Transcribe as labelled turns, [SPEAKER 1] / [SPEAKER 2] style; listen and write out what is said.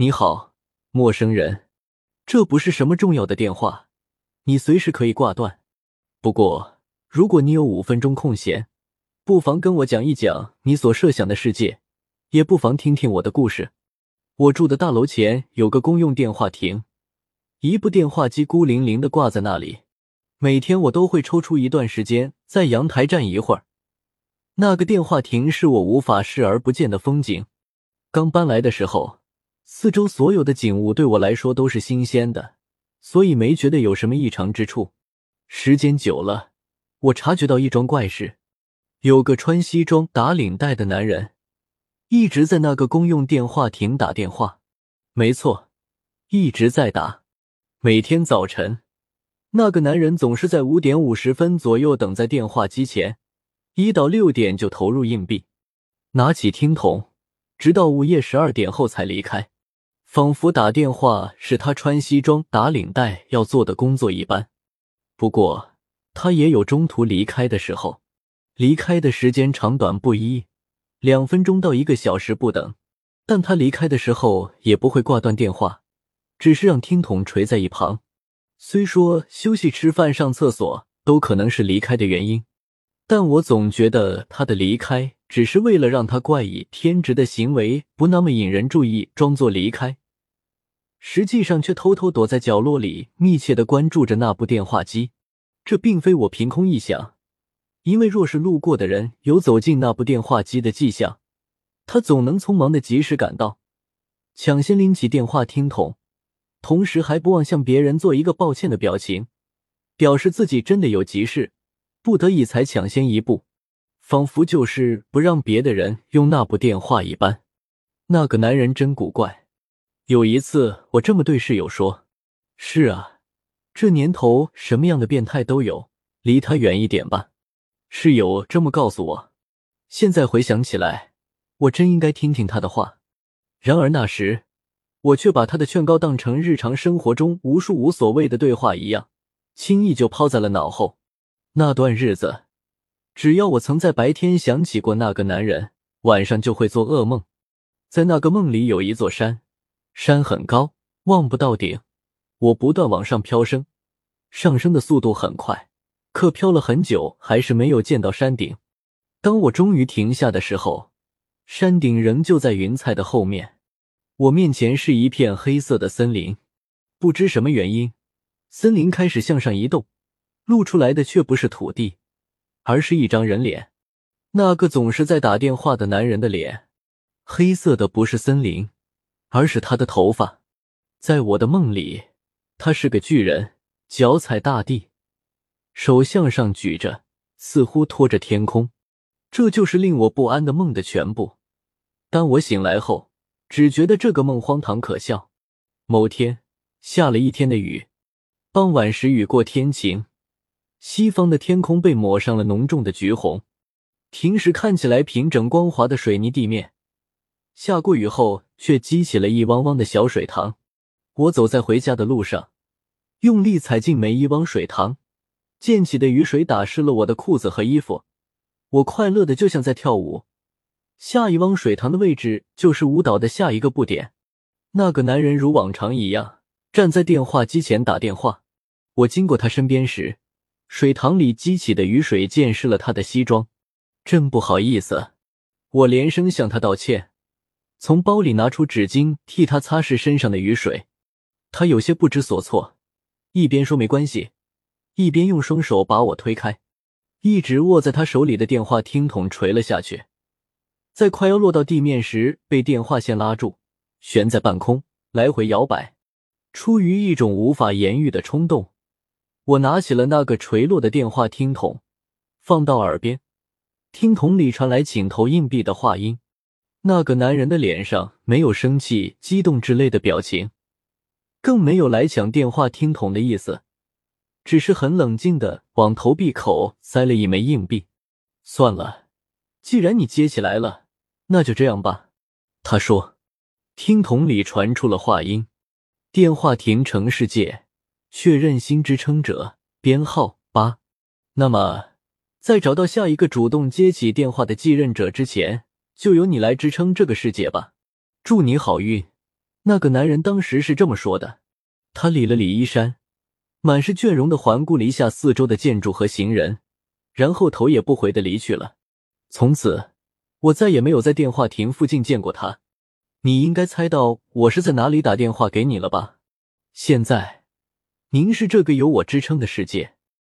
[SPEAKER 1] 你好，陌生人，这不是什么重要的电话，你随时可以挂断。不过，如果你有五分钟空闲，不妨跟我讲一讲你所设想的世界，也不妨听听我的故事。我住的大楼前有个公用电话亭，一部电话机孤零零的挂在那里。每天我都会抽出一段时间在阳台站一会儿。那个电话亭是我无法视而不见的风景。刚搬来的时候，四周所有的景物对我来说都是新鲜的，所以没觉得有什么异常之处。时间久了，我察觉到一桩怪事：有个穿西装打领带的男人。一直在那个公用电话亭打电话，没错，一直在打。每天早晨，那个男人总是在五点五十分左右等在电话机前，一到六点就投入硬币，拿起听筒，直到午夜十二点后才离开，仿佛打电话是他穿西装打领带要做的工作一般。不过，他也有中途离开的时候，离开的时间长短不一。两分钟到一个小时不等，但他离开的时候也不会挂断电话，只是让听筒垂在一旁。虽说休息、吃饭、上厕所都可能是离开的原因，但我总觉得他的离开只是为了让他怪异偏执的行为不那么引人注意，装作离开，实际上却偷偷躲在角落里，密切的关注着那部电话机。这并非我凭空臆想。因为若是路过的人有走进那部电话机的迹象，他总能匆忙的及时赶到，抢先拎起电话听筒，同时还不忘向别人做一个抱歉的表情，表示自己真的有急事，不得已才抢先一步，仿佛就是不让别的人用那部电话一般。那个男人真古怪。有一次，我这么对室友说：“是啊，这年头什么样的变态都有，离他远一点吧。”室友这么告诉我，现在回想起来，我真应该听听他的话。然而那时，我却把他的劝告当成日常生活中无数无所谓的对话一样，轻易就抛在了脑后。那段日子，只要我曾在白天想起过那个男人，晚上就会做噩梦。在那个梦里，有一座山，山很高，望不到顶。我不断往上飘升，上升的速度很快。可飘了很久，还是没有见到山顶。当我终于停下的时候，山顶仍旧在云彩的后面。我面前是一片黑色的森林，不知什么原因，森林开始向上移动，露出来的却不是土地，而是一张人脸。那个总是在打电话的男人的脸，黑色的不是森林，而是他的头发。在我的梦里，他是个巨人，脚踩大地。手向上举着，似乎托着天空，这就是令我不安的梦的全部。当我醒来后，只觉得这个梦荒唐可笑。某天下了一天的雨，傍晚时雨过天晴，西方的天空被抹上了浓重的橘红。平时看起来平整光滑的水泥地面，下过雨后却激起了一汪汪的小水塘。我走在回家的路上，用力踩进每一汪水塘。溅起的雨水打湿了我的裤子和衣服，我快乐的就像在跳舞。下一汪水塘的位置就是舞蹈的下一个布点。那个男人如往常一样站在电话机前打电话。我经过他身边时，水塘里激起的雨水溅湿了他的西装，真不好意思。我连声向他道歉，从包里拿出纸巾替他擦拭身上的雨水。他有些不知所措，一边说没关系。一边用双手把我推开，一直握在他手里的电话听筒垂了下去，在快要落到地面时被电话线拉住，悬在半空来回摇摆。出于一种无法言喻的冲动，我拿起了那个垂落的电话听筒，放到耳边。听筒里传来请投硬币的话音。那个男人的脸上没有生气、激动之类的表情，更没有来抢电话听筒的意思。只是很冷静的往投币口塞了一枚硬币。算了，既然你接起来了，那就这样吧。他说。听筒里传出了话音：“电话亭城市界确认新支撑者编号八。那么，在找到下一个主动接起电话的继任者之前，就由你来支撑这个世界吧。祝你好运，那个男人当时是这么说的。他理了理衣衫，满是倦容的环顾了一下四周的建筑和行人，然后头也不回的离去了。从此，我再也没有在电话亭附近见过他。你应该猜到我是在哪里打电话给你了吧？现在，您是这个有我支撑的世界。